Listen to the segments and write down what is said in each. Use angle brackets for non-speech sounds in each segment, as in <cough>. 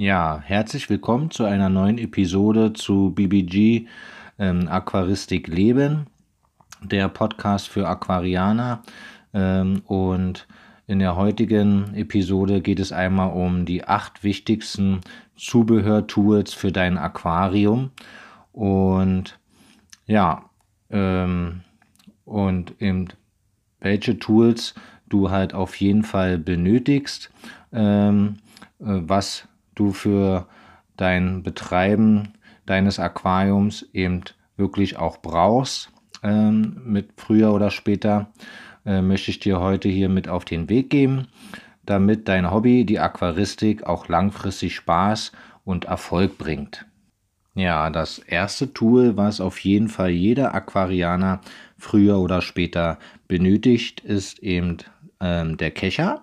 Ja, herzlich willkommen zu einer neuen Episode zu BBG ähm, Aquaristik Leben, der Podcast für Aquarianer. Ähm, und in der heutigen Episode geht es einmal um die acht wichtigsten Zubehörtools für dein Aquarium. Und ja, ähm, und eben welche Tools du halt auf jeden Fall benötigst, ähm, äh, was du für dein Betreiben deines Aquariums eben wirklich auch brauchst, ähm, mit früher oder später äh, möchte ich dir heute hier mit auf den Weg geben, damit dein Hobby, die Aquaristik, auch langfristig Spaß und Erfolg bringt. Ja, das erste Tool, was auf jeden Fall jeder Aquarianer früher oder später benötigt, ist eben ähm, der Kescher.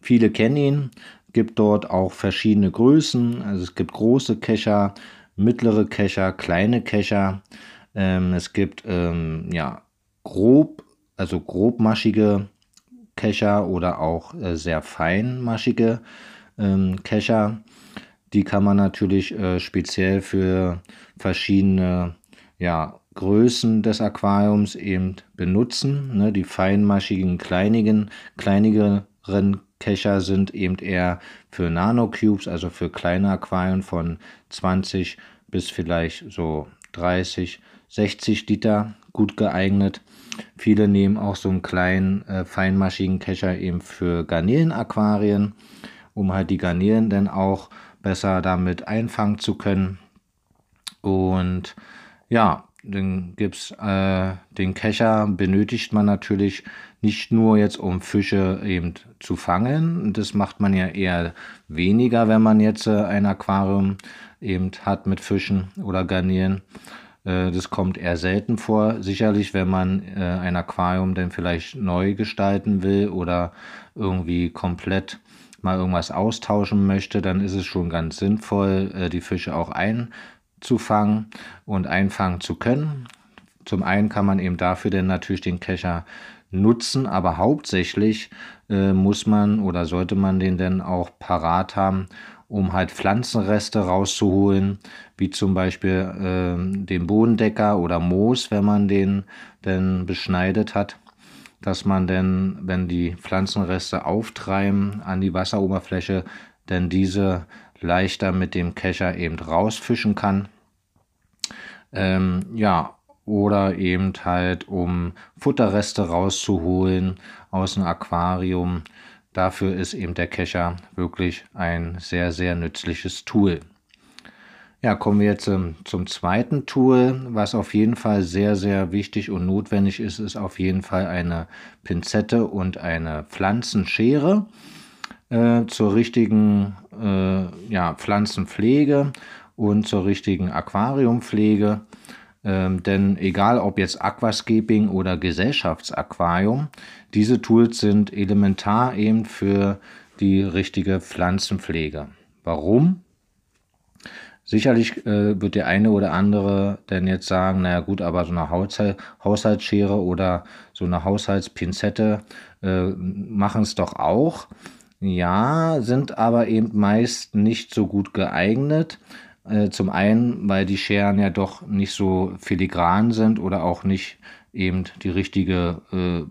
Viele kennen ihn, gibt dort auch verschiedene Größen. Also es gibt große Kescher, mittlere Kescher, kleine Kescher. Ähm, es gibt ähm, ja grob also grobmaschige Kescher oder auch äh, sehr feinmaschige ähm, Kescher. Die kann man natürlich äh, speziell für verschiedene ja, Größen des Aquariums eben benutzen. Ne? Die feinmaschigen, kleinigen, kleinigeren Kescher sind eben eher für Nanocubes, also für kleine Aquarien von 20 bis vielleicht so 30, 60 Liter gut geeignet. Viele nehmen auch so einen kleinen äh, feinmaschigen Kescher eben für Garnelen-Aquarien, um halt die Garnelen dann auch besser damit einfangen zu können. Und ja, dann gibt's äh, den Kescher benötigt man natürlich nicht nur jetzt um Fische eben zu fangen. Das macht man ja eher weniger, wenn man jetzt äh, ein Aquarium eben hat mit Fischen oder Garnelen. Äh, das kommt eher selten vor. Sicherlich, wenn man äh, ein Aquarium dann vielleicht neu gestalten will oder irgendwie komplett mal irgendwas austauschen möchte, dann ist es schon ganz sinnvoll, die Fische auch einzufangen und einfangen zu können. Zum einen kann man eben dafür dann natürlich den Kescher nutzen, aber hauptsächlich äh, muss man oder sollte man den dann auch parat haben, um halt Pflanzenreste rauszuholen, wie zum Beispiel äh, den Bodendecker oder Moos, wenn man den denn beschneidet hat, dass man denn, wenn die Pflanzenreste auftreiben an die Wasseroberfläche, denn diese leichter mit dem Kescher eben rausfischen kann. Ähm, ja, oder eben halt um Futterreste rauszuholen aus dem Aquarium Dafür ist eben der Kescher wirklich ein sehr, sehr nützliches Tool. Ja, kommen wir jetzt zum, zum zweiten Tool. Was auf jeden Fall sehr, sehr wichtig und notwendig ist, ist auf jeden Fall eine Pinzette und eine Pflanzenschere äh, zur richtigen äh, ja, Pflanzenpflege und zur richtigen Aquariumpflege. Ähm, denn egal ob jetzt Aquascaping oder Gesellschaftsaquarium, diese Tools sind elementar eben für die richtige Pflanzenpflege. Warum? Sicherlich äh, wird der eine oder andere denn jetzt sagen, naja gut, aber so eine Haushalt Haushaltsschere oder so eine Haushaltspinzette äh, machen es doch auch. Ja, sind aber eben meist nicht so gut geeignet. Äh, zum einen, weil die Scheren ja doch nicht so filigran sind oder auch nicht eben die richtige äh,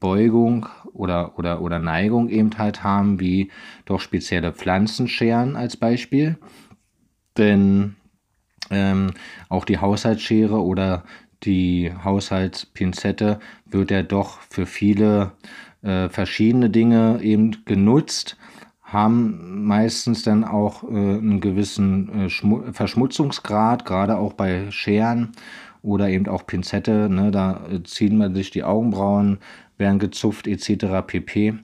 Beugung oder, oder, oder Neigung eben halt haben, wie doch spezielle Pflanzenscheren als Beispiel. Denn ähm, auch die Haushaltsschere oder die Haushaltspinzette wird ja doch für viele äh, verschiedene Dinge eben genutzt haben meistens dann auch äh, einen gewissen äh, Verschmutzungsgrad, gerade auch bei Scheren oder eben auch Pinzette. Ne, da äh, ziehen man sich die Augenbrauen, werden gezupft etc. pp.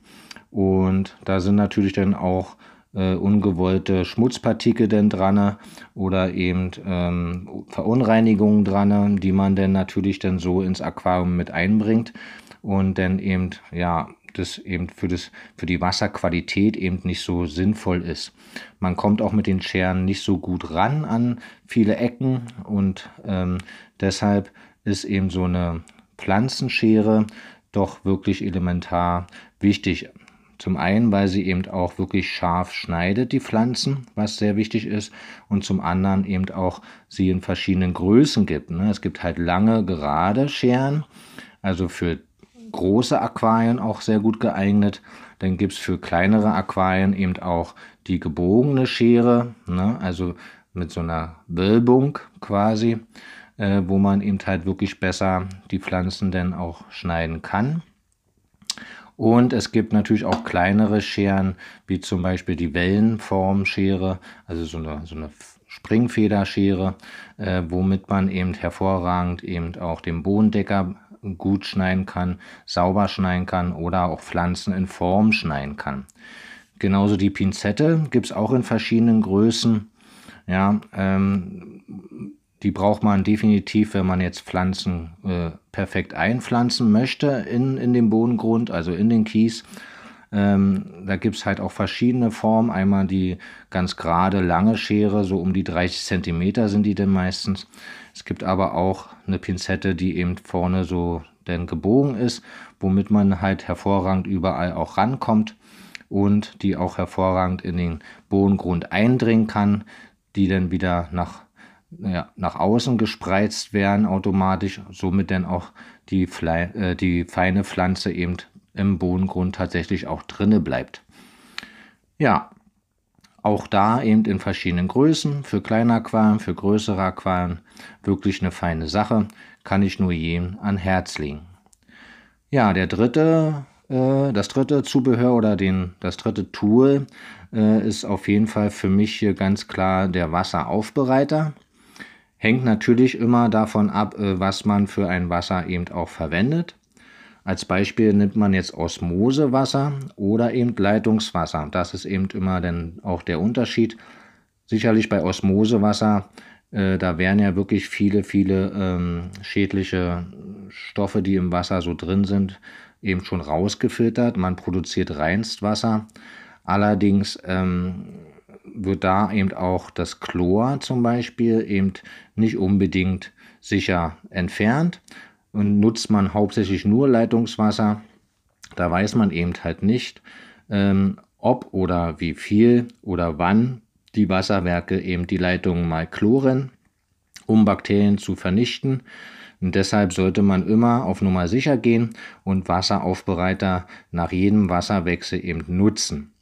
Und da sind natürlich dann auch äh, ungewollte Schmutzpartikel denn dran oder eben ähm, Verunreinigungen dran, die man dann natürlich dann so ins Aquarium mit einbringt und dann eben ja das eben für, das, für die Wasserqualität eben nicht so sinnvoll ist. Man kommt auch mit den Scheren nicht so gut ran an viele Ecken und ähm, deshalb ist eben so eine Pflanzenschere doch wirklich elementar wichtig. Zum einen, weil sie eben auch wirklich scharf schneidet, die Pflanzen, was sehr wichtig ist. Und zum anderen eben auch sie in verschiedenen Größen gibt. Ne? Es gibt halt lange, gerade Scheren, also für große Aquarien auch sehr gut geeignet. Dann gibt es für kleinere Aquarien eben auch die gebogene Schere, ne? also mit so einer Wölbung quasi, äh, wo man eben halt wirklich besser die Pflanzen dann auch schneiden kann. Und es gibt natürlich auch kleinere Scheren, wie zum Beispiel die Wellenformschere, also so eine, so eine Springfederschere, äh, womit man eben hervorragend eben auch den Bodendecker gut schneiden kann, sauber schneiden kann oder auch Pflanzen in Form schneiden kann. Genauso die Pinzette gibt es auch in verschiedenen Größen. Ja, ähm, die braucht man definitiv, wenn man jetzt Pflanzen äh, perfekt einpflanzen möchte in, in den Bodengrund, also in den Kies. Ähm, da gibt es halt auch verschiedene Formen. Einmal die ganz gerade lange Schere, so um die 30 cm sind die denn meistens. Es gibt aber auch eine Pinzette, die eben vorne so denn gebogen ist, womit man halt hervorragend überall auch rankommt und die auch hervorragend in den Bodengrund eindringen kann, die dann wieder nach, ja, nach außen gespreizt werden automatisch, somit dann auch die, Fle äh, die feine Pflanze eben im Bodengrund tatsächlich auch drinne bleibt. Ja, auch da eben in verschiedenen Größen, für kleine Aquarien, für größere Aquarien, wirklich eine feine Sache, kann ich nur jedem an Herz legen. Ja, der dritte, äh, das dritte Zubehör oder den, das dritte Tool äh, ist auf jeden Fall für mich hier ganz klar der Wasseraufbereiter. Hängt natürlich immer davon ab, äh, was man für ein Wasser eben auch verwendet. Als Beispiel nimmt man jetzt Osmosewasser oder eben Leitungswasser. Das ist eben immer dann auch der Unterschied. Sicherlich bei Osmosewasser, äh, da wären ja wirklich viele, viele ähm, schädliche Stoffe, die im Wasser so drin sind, eben schon rausgefiltert. Man produziert Reinstwasser. Allerdings ähm, wird da eben auch das Chlor zum Beispiel eben nicht unbedingt sicher entfernt und nutzt man hauptsächlich nur Leitungswasser, da weiß man eben halt nicht, ähm, ob oder wie viel oder wann die Wasserwerke eben die Leitungen mal chloren, um Bakterien zu vernichten. Und deshalb sollte man immer auf Nummer sicher gehen und Wasseraufbereiter nach jedem Wasserwechsel eben nutzen.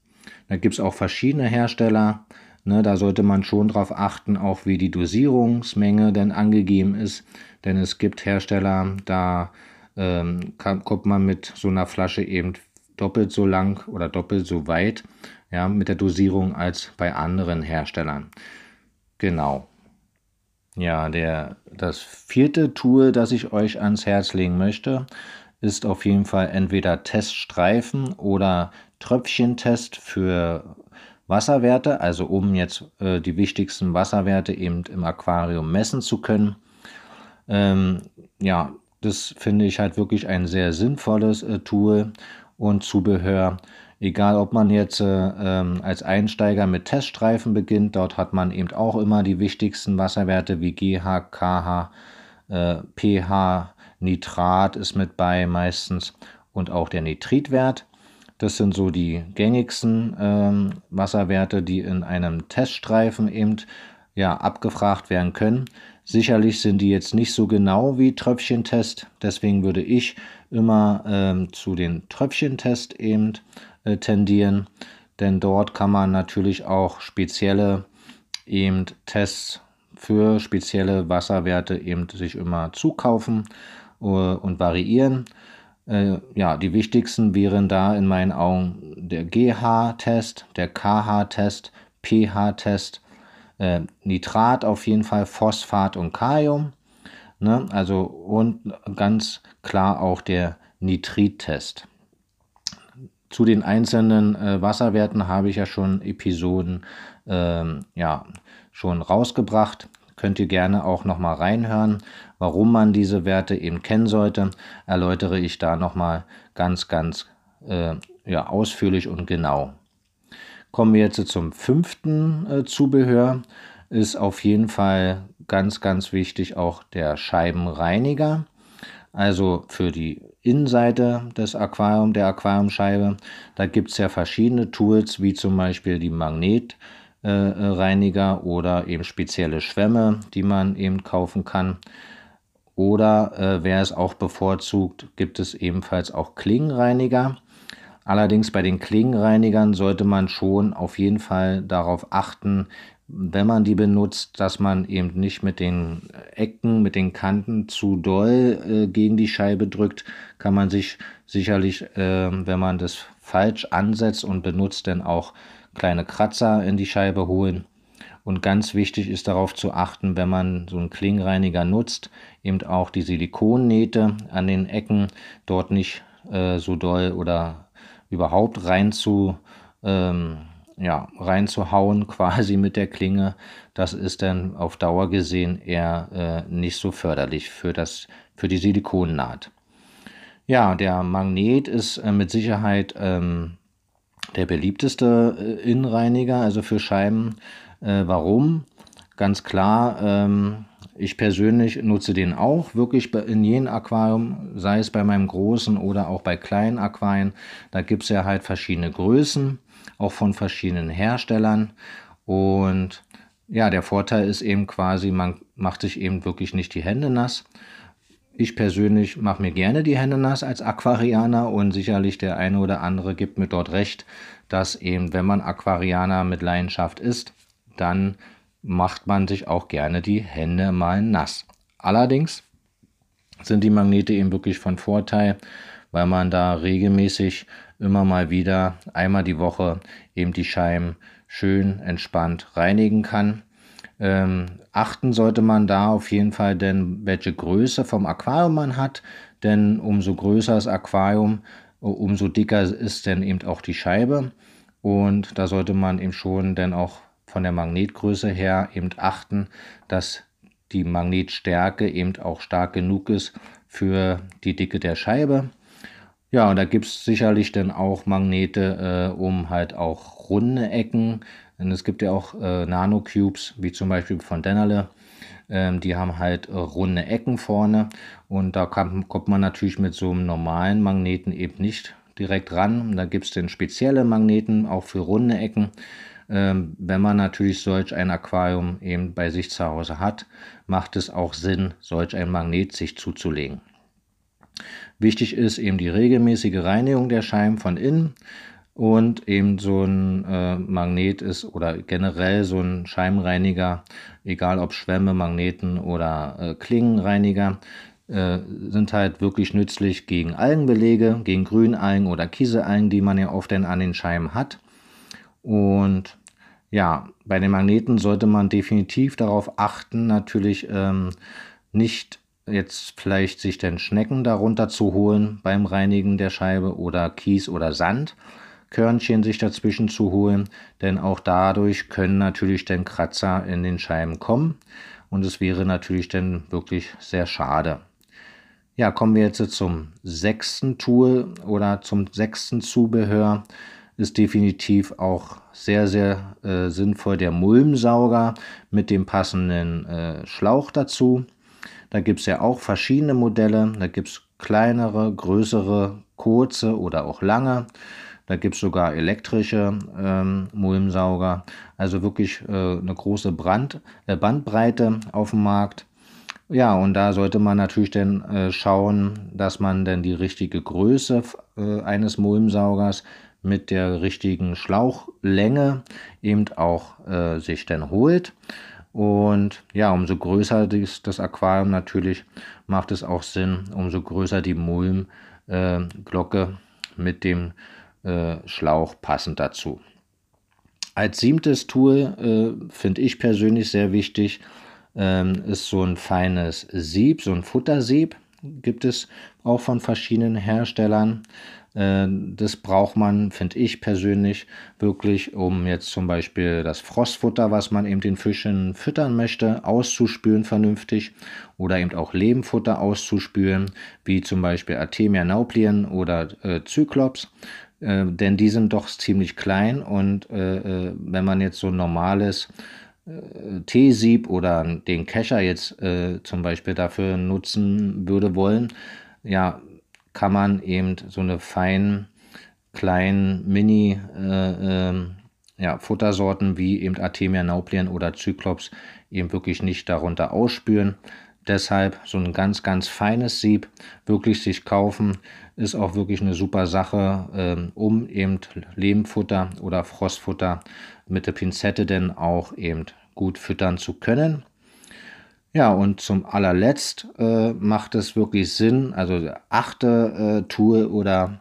Da gibt es auch verschiedene Hersteller. Ne, da sollte man schon darauf achten, auch wie die Dosierungsmenge denn angegeben ist. Denn es gibt Hersteller, da ähm, kann, kommt man mit so einer Flasche eben doppelt so lang oder doppelt so weit ja, mit der Dosierung als bei anderen Herstellern. Genau. Ja, der, das vierte Tool, das ich euch ans Herz legen möchte, ist auf jeden Fall entweder Teststreifen oder Tröpfchentest für Wasserwerte, also um jetzt äh, die wichtigsten Wasserwerte eben im Aquarium messen zu können. Ähm, ja, das finde ich halt wirklich ein sehr sinnvolles äh, Tool und Zubehör. Egal, ob man jetzt äh, ähm, als Einsteiger mit Teststreifen beginnt, dort hat man eben auch immer die wichtigsten Wasserwerte wie GH, KH, äh, pH, Nitrat ist mit bei meistens und auch der Nitritwert. Das sind so die gängigsten ähm, Wasserwerte, die in einem Teststreifen eben ja, abgefragt werden können. Sicherlich sind die jetzt nicht so genau wie Tröpfchentest, deswegen würde ich immer ähm, zu den Tröpfchentest eben äh, tendieren, denn dort kann man natürlich auch spezielle eben Tests für spezielle Wasserwerte eben sich immer zukaufen äh, und variieren. Äh, ja, die wichtigsten wären da in meinen Augen der GH-Test, der KH-Test, pH-Test, äh, Nitrat auf jeden Fall, Phosphat und Kalium. Ne? Also und ganz klar auch der Nitrit-Test. Zu den einzelnen äh, Wasserwerten habe ich ja schon Episoden ähm, ja, schon rausgebracht. Könnt ihr gerne auch nochmal reinhören. Warum man diese Werte eben kennen sollte, erläutere ich da nochmal ganz, ganz äh, ja, ausführlich und genau. Kommen wir jetzt zum fünften äh, Zubehör. Ist auf jeden Fall ganz, ganz wichtig auch der Scheibenreiniger. Also für die Innenseite des Aquarium, der Aquariumscheibe. Da gibt es ja verschiedene Tools, wie zum Beispiel die Magnetreiniger äh, oder eben spezielle Schwämme, die man eben kaufen kann. Oder äh, wer es auch bevorzugt, gibt es ebenfalls auch Klingenreiniger. Allerdings bei den Klingenreinigern sollte man schon auf jeden Fall darauf achten, wenn man die benutzt, dass man eben nicht mit den Ecken, mit den Kanten zu doll äh, gegen die Scheibe drückt, kann man sich sicherlich, äh, wenn man das falsch ansetzt und benutzt, dann auch kleine Kratzer in die Scheibe holen. Und ganz wichtig ist darauf zu achten, wenn man so einen Klingenreiniger nutzt, eben auch die Silikonnähte an den Ecken dort nicht äh, so doll oder überhaupt rein zu ähm, ja, reinzuhauen, <laughs> quasi mit der Klinge, das ist dann auf Dauer gesehen eher äh, nicht so förderlich für, das, für die Silikonnaht. Ja, der Magnet ist äh, mit Sicherheit ähm, der beliebteste äh, Innenreiniger, also für Scheiben. Äh, warum? Ganz klar, ähm, ich persönlich nutze den auch wirklich in jedem Aquarium, sei es bei meinem großen oder auch bei kleinen Aquarien. Da gibt es ja halt verschiedene Größen auch von verschiedenen Herstellern. Und ja, der Vorteil ist eben quasi, man macht sich eben wirklich nicht die Hände nass. Ich persönlich mache mir gerne die Hände nass als Aquarianer und sicherlich der eine oder andere gibt mir dort recht, dass eben, wenn man Aquarianer mit Leidenschaft ist, dann macht man sich auch gerne die Hände mal nass. Allerdings sind die Magnete eben wirklich von Vorteil, weil man da regelmäßig immer mal wieder einmal die Woche eben die Scheiben schön entspannt reinigen kann. Ähm, achten sollte man da auf jeden Fall, denn welche Größe vom Aquarium man hat, denn umso größer das Aquarium, umso dicker ist dann eben auch die Scheibe und da sollte man eben schon dann auch von der Magnetgröße her eben achten, dass die Magnetstärke eben auch stark genug ist für die Dicke der Scheibe. Ja, und da gibt es sicherlich dann auch Magnete, äh, um halt auch runde Ecken. Und es gibt ja auch äh, Nano-Cubes, wie zum Beispiel von Dennerle. Ähm, die haben halt äh, runde Ecken vorne. Und da kann, kommt man natürlich mit so einem normalen Magneten eben nicht direkt ran. Da gibt es dann spezielle Magneten, auch für runde Ecken. Ähm, wenn man natürlich solch ein Aquarium eben bei sich zu Hause hat, macht es auch Sinn, solch ein Magnet sich zuzulegen. Wichtig ist eben die regelmäßige Reinigung der Scheiben von innen und eben so ein äh, Magnet ist oder generell so ein Scheibenreiniger, egal ob Schwämme, Magneten oder äh, Klingenreiniger, äh, sind halt wirklich nützlich gegen Algenbelege, gegen Grünalgen oder Kieselalgen, die man ja oft dann an den Scheiben hat. Und ja, bei den Magneten sollte man definitiv darauf achten, natürlich ähm, nicht jetzt vielleicht sich den Schnecken darunter zu holen beim Reinigen der Scheibe oder Kies oder Sandkörnchen sich dazwischen zu holen, denn auch dadurch können natürlich dann Kratzer in den Scheiben kommen und es wäre natürlich dann wirklich sehr schade. Ja, kommen wir jetzt zum sechsten Tool oder zum sechsten Zubehör. Ist definitiv auch sehr, sehr äh, sinnvoll der Mulmsauger mit dem passenden äh, Schlauch dazu. Da gibt es ja auch verschiedene Modelle. Da gibt es kleinere, größere, kurze oder auch lange. Da gibt es sogar elektrische ähm, Mulmsauger. Also wirklich äh, eine große Brand, äh, Bandbreite auf dem Markt. Ja, und da sollte man natürlich dann äh, schauen, dass man dann die richtige Größe äh, eines Mulmsaugers mit der richtigen Schlauchlänge eben auch äh, sich dann holt. Und ja, umso größer das, Aquarium natürlich, macht es auch Sinn, umso größer die Mulmglocke äh, mit dem äh, Schlauch passend dazu. Als siebtes Tool äh, finde ich persönlich sehr wichtig, ähm, ist so ein feines Sieb, so ein Futtersieb gibt es auch von verschiedenen Herstellern. Äh, das braucht man, finde ich persönlich, wirklich, um jetzt zum Beispiel das Frostfutter, was man eben den Fischen füttern möchte, auszuspülen vernünftig oder eben auch Lebenfutter auszuspülen, wie zum Beispiel Artemia nauplien oder äh, Zyklops. Äh, denn die sind doch ziemlich klein und äh, äh wenn man jetzt so ein normales äh, Teesieb oder den Kescher jetzt zum Beispiel dafür nutzen würde wollen, ja, kann man eben so eine feinen, kleinen Mini- äh, äh, ja, Futtersorten wie eben Artemia nauplien oder Cyclops eben wirklich nicht darunter ausspüren. Deshalb so ein ganz, ganz feines Sieb wirklich sich kaufen, ist auch wirklich eine super Sache, ähm, um eben Lehmfutter oder Frostfutter mit der Pinzette denn auch eben gut füttern zu können. Ja, und zum allerletzt äh, macht es wirklich Sinn, also achte äh, Tool oder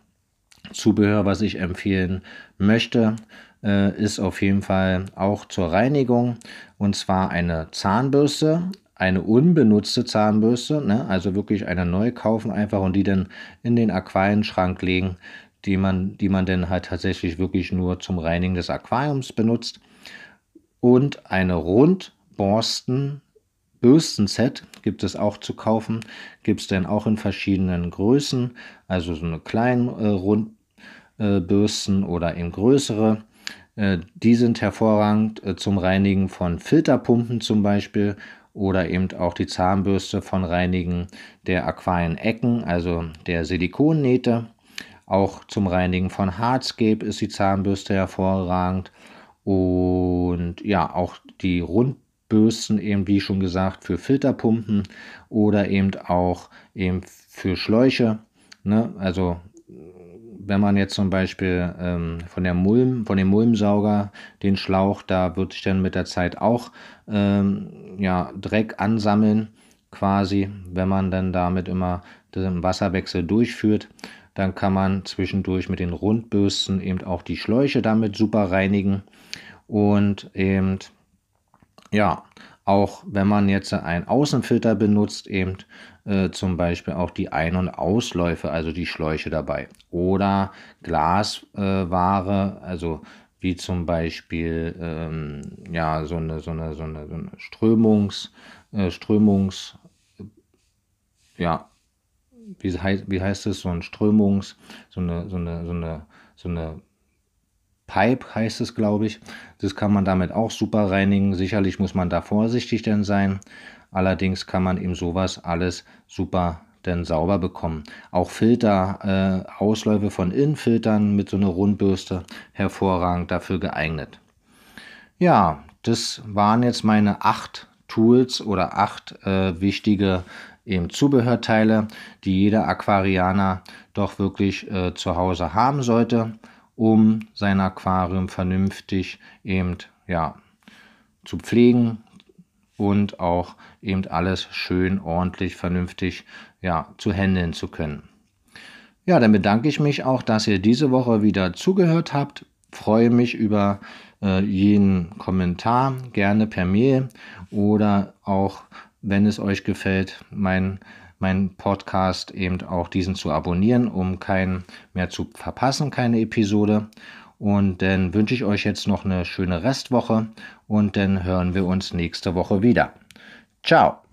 Zubehör, was ich empfehlen möchte, äh, ist auf jeden Fall auch zur Reinigung und zwar eine Zahnbürste, eine unbenutzte Zahnbürste, ne? also wirklich eine neu kaufen einfach und die dann in den Aquarienschrank legen, die man, die man dann halt tatsächlich wirklich nur zum Reinigen des Aquariums benutzt. Und eine Rundborsten Bürstenset gibt es auch zu kaufen. Gibt es dann auch in verschiedenen Größen, also so eine kleine äh, Rundbürsten äh, oder eben größere. Äh, die sind hervorragend äh, zum Reinigen von Filterpumpen zum Beispiel oder eben auch die Zahnbürste von Reinigen der Aquarienecken, also der Silikonnähte. Auch zum Reinigen von Hardscape ist die Zahnbürste hervorragend. Und ja, auch die Rundbürsten eben, wie schon gesagt, für Filterpumpen oder eben auch eben für Schläuche. Ne? Also wenn man jetzt zum Beispiel ähm, von der Mulm, von dem Mulmsauger den Schlauch, da wird sich dann mit der Zeit auch ähm, ja, Dreck ansammeln, quasi, wenn man dann damit immer den Wasserwechsel durchführt. Dann kann man zwischendurch mit den Rundbürsten eben auch die Schläuche damit super reinigen und eben ja, auch wenn man jetzt einen Außenfilter benutzt, eben äh, zum Beispiel auch die Ein- und Ausläufe, also die Schläuche dabei. Oder Glasware, äh, also wie zum Beispiel ähm, ja, so eine, so eine, so eine, so eine Strömungs, äh, Strömungs, ja, wie, heißt, wie heißt es, so ein Strömungs, so eine, so eine, so eine, so eine Pipe heißt es, glaube ich. Das kann man damit auch super reinigen. Sicherlich muss man da vorsichtig denn sein. Allerdings kann man eben sowas alles super denn sauber bekommen. Auch Filter, äh, Ausläufe von Innenfiltern mit so einer Rundbürste hervorragend dafür geeignet. Ja, das waren jetzt meine acht Tools oder acht äh, wichtige eben Zubehörteile, die jeder Aquarianer doch wirklich äh, zu Hause haben sollte um sein Aquarium vernünftig eben ja zu pflegen und auch eben alles schön ordentlich vernünftig ja zu handeln zu können. Ja, dann bedanke ich mich auch, dass ihr diese Woche wieder zugehört habt. Freue mich über äh, jeden Kommentar, gerne per Mail oder auch, wenn es euch gefällt, mein meinen Podcast eben auch diesen zu abonnieren, um keinen mehr zu verpassen, keine Episode. Und dann wünsche ich euch jetzt noch eine schöne Restwoche und dann hören wir uns nächste Woche wieder. Ciao!